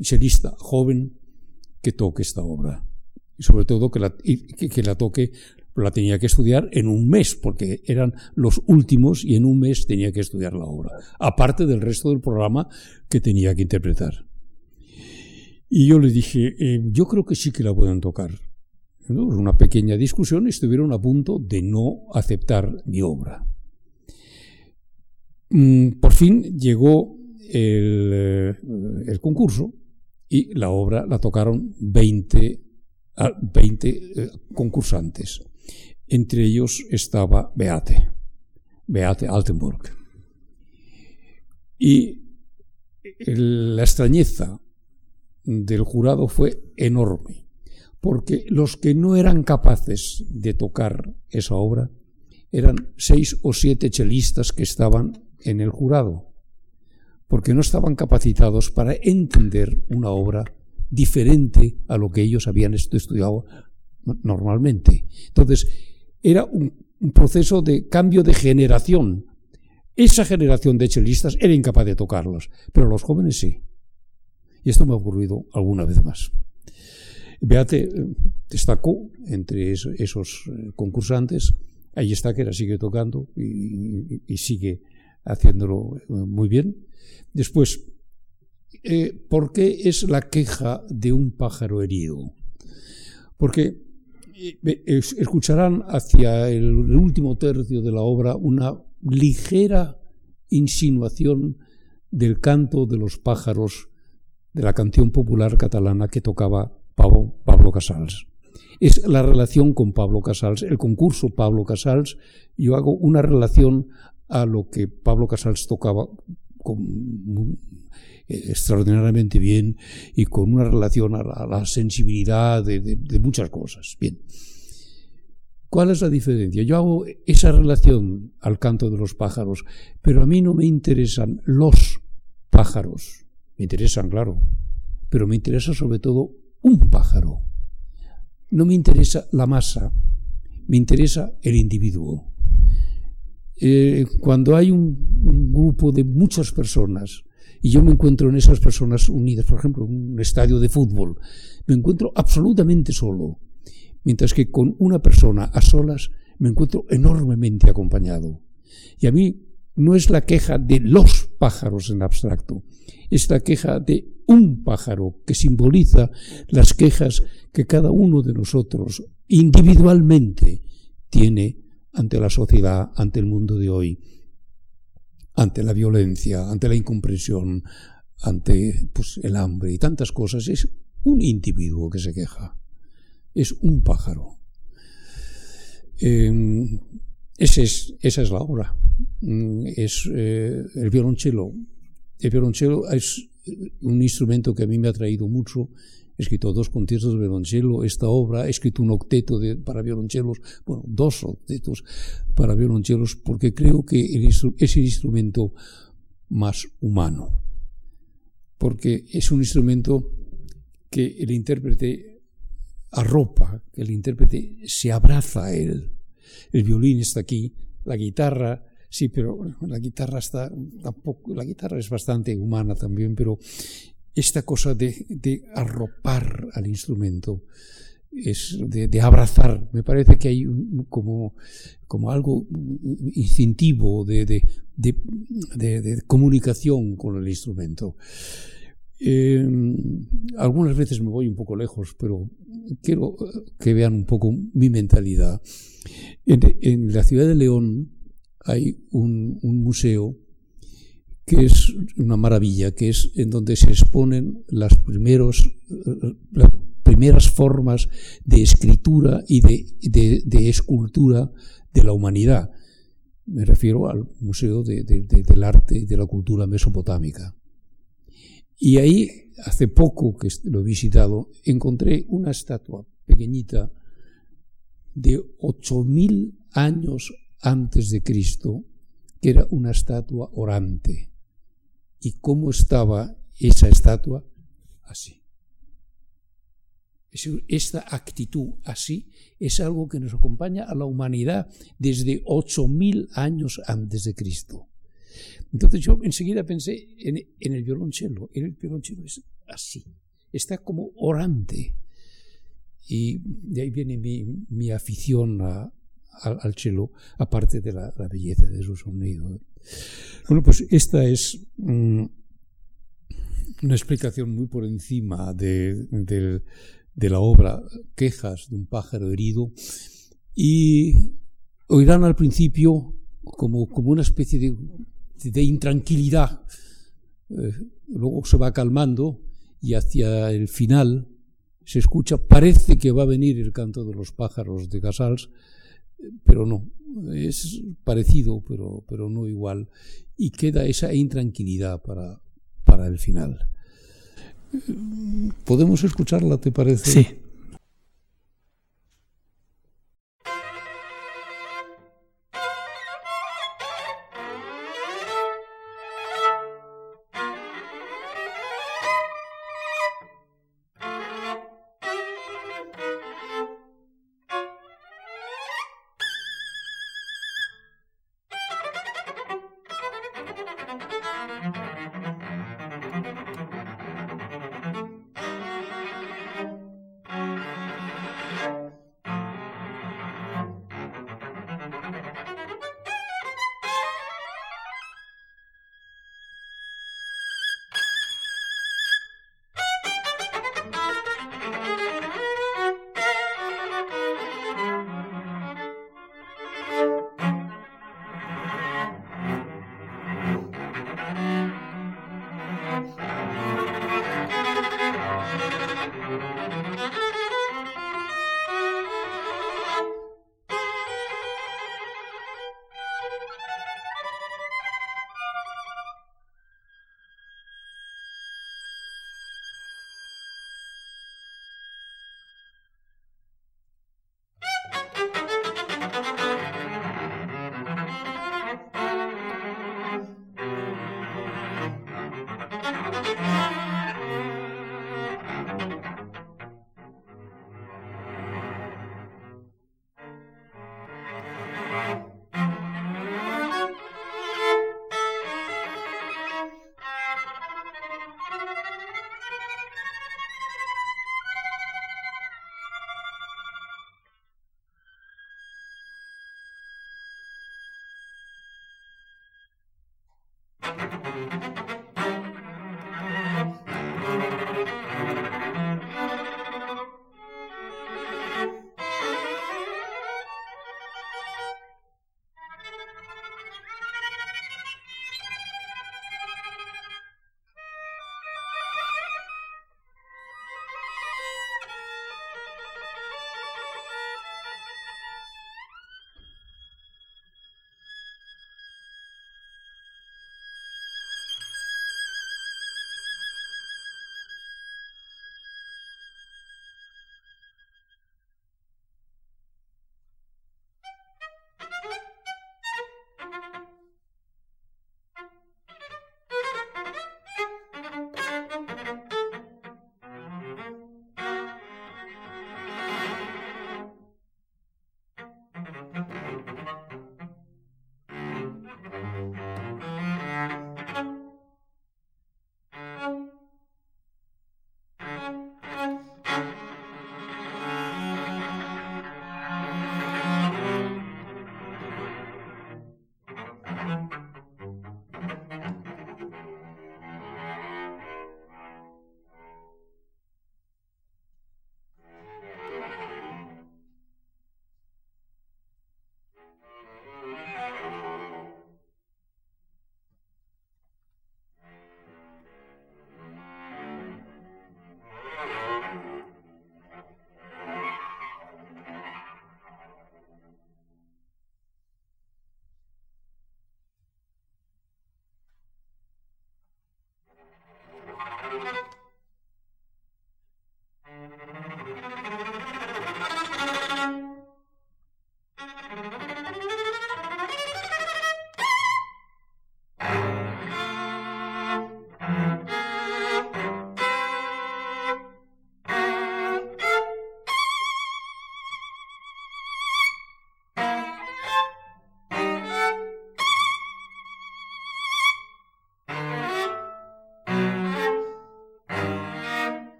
chelista joven que toque esta obra. Y sobre todo que la, que, que la toque, la tenía que estudiar en un mes, porque eran los últimos y en un mes tenía que estudiar la obra, aparte del resto del programa que tenía que interpretar. Y yo le dije, eh, yo creo que sí que la pueden tocar. ¿no? Una pequeña discusión y estuvieron a punto de no aceptar mi obra. Mm, por fin llegó el, eh, el, concurso y la obra la tocaron 20, 20 eh, concursantes. Entre ellos estaba Beate, Beate Altenburg. Y la extrañeza del jurado fue enorme, porque los que no eran capaces de tocar esa obra eran seis o siete chelistas que estaban en el jurado, porque no estaban capacitados para entender una obra diferente a lo que ellos habían estudiado normalmente. Entonces, era un, un proceso de cambio de generación. Esa generación de chelistas era incapaz de tocarlos, pero los jóvenes sí. Y esto me ha ocurrido alguna vez más. Beate eh, destacó entre esos eh, concursantes, ahí está que la sigue tocando y sigue haciéndolo eh, muy bien. Después, eh, ¿por qué es la queja de un pájaro herido? Porque eh, escucharán hacia el último tercio de la obra una ligera insinuación del canto de los pájaros de la canción popular catalana que tocaba Pablo, Pablo Casals. Es la relación con Pablo Casals, el concurso Pablo Casals. Yo hago una relación a lo que Pablo Casals tocaba eh, extraordinariamente bien y con una relación a la, sensibilidad de, de, muchas cosas. Bien. ¿Cuál es la diferencia? Yo hago esa relación al canto de los pájaros, pero a mí no me interesan los pájaros. Me interesan, claro, pero me interesa sobre todo un pájaro. No me interesa la masa, me interesa el individuo. Eh, cuando hay un, un, grupo de muchas personas y yo me encuentro en esas personas unidas, por ejemplo, en un estadio de fútbol, me encuentro absolutamente solo, mientras que con una persona a solas me encuentro enormemente acompañado. Y a mí no es la queja de los pájaros en abstracto, es la queja de un pájaro que simboliza las quejas que cada uno de nosotros individualmente tiene ante la sociedad, ante el mundo de hoy, ante la violencia, ante la incomprensión, ante pues, el hambre y tantas cosas. Es un individuo que se queja, es un pájaro. Ese es, esa es la obra. Mm, es eh, el violonchelo. El violonchelo es un instrumento que a mí me ha traído mucho. Escrito dos conciertos de violonchelo, esta obra, he escrito un octeto para violonchelos, bueno, dos octetos para violonchelos, porque creo que el, es el instrumento más humano. Porque es un instrumento que el intérprete arropa, que el intérprete se abraza a él. El violín está aquí, la guitarra, sí, pero la guitarra está tampoco, la guitarra es bastante humana también, pero esta cosa de, arropar al instrumento, es de, abrazar. Me parece que hay un, como, como algo instintivo de, de, de, comunicación con el instrumento. Eh, algunas veces me voy un poco lejos, pero quiero que vean un poco mi mentalidad. En, en la ciudad de León hay un, un, museo que es una maravilla, que es en donde se exponen las, primeros, las primeras formas de escritura y de, escultura de la humanidad. Me refiero al Museo de, del Arte y de la Cultura Mesopotámica. Y ahí, hace poco que lo he visitado, encontré una estatua pequeñita de 8.000 años antes de Cristo, que era una estatua orante. ¿Y cómo estaba esa estatua? Así. Esta actitud así es algo que nos acompaña a la humanidad desde 8.000 años antes de Cristo. Entonces yo enseguida pensé en, en el violonchelo. El violonchelo es así, está como orante. Y de ahí viene mi, mi afición a, al, al, aparte de la, belleza de su sonido. Bueno, pues esta es um, una explicación muy por encima de, la obra Quejas de un pájaro herido y oirán al principio como, una especie de de intranquilidad. Eh, luego se va calmando y hacia el final se escucha, parece que va a venir el canto de los pájaros de Casals, pero no, es parecido, pero, pero no igual, y queda esa intranquilidad para, para el final. ¿Podemos escucharla, te parece? Sí.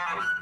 Oh,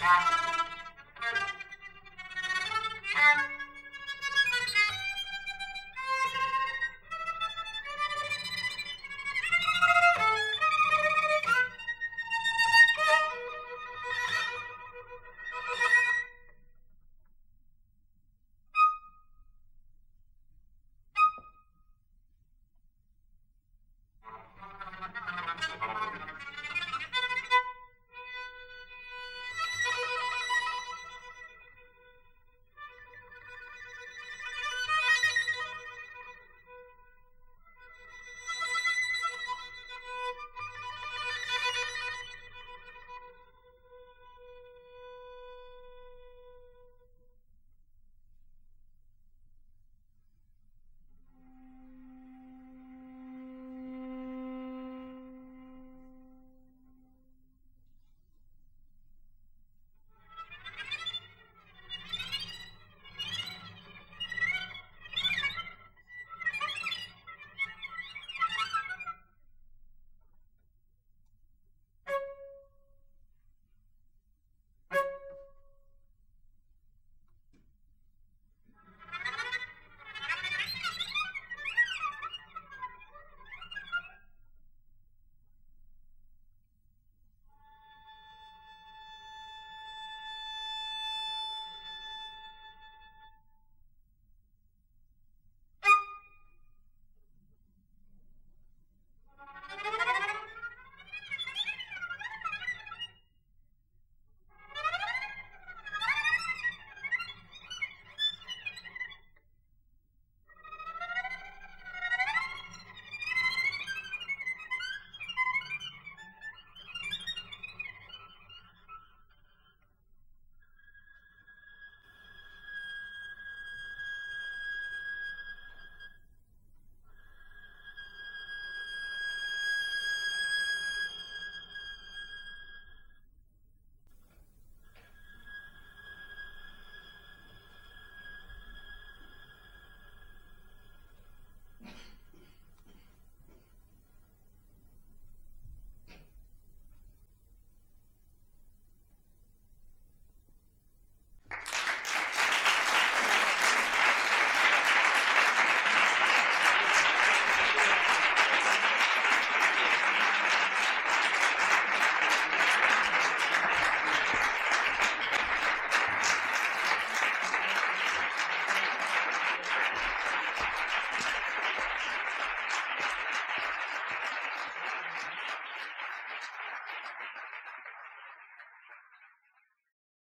track.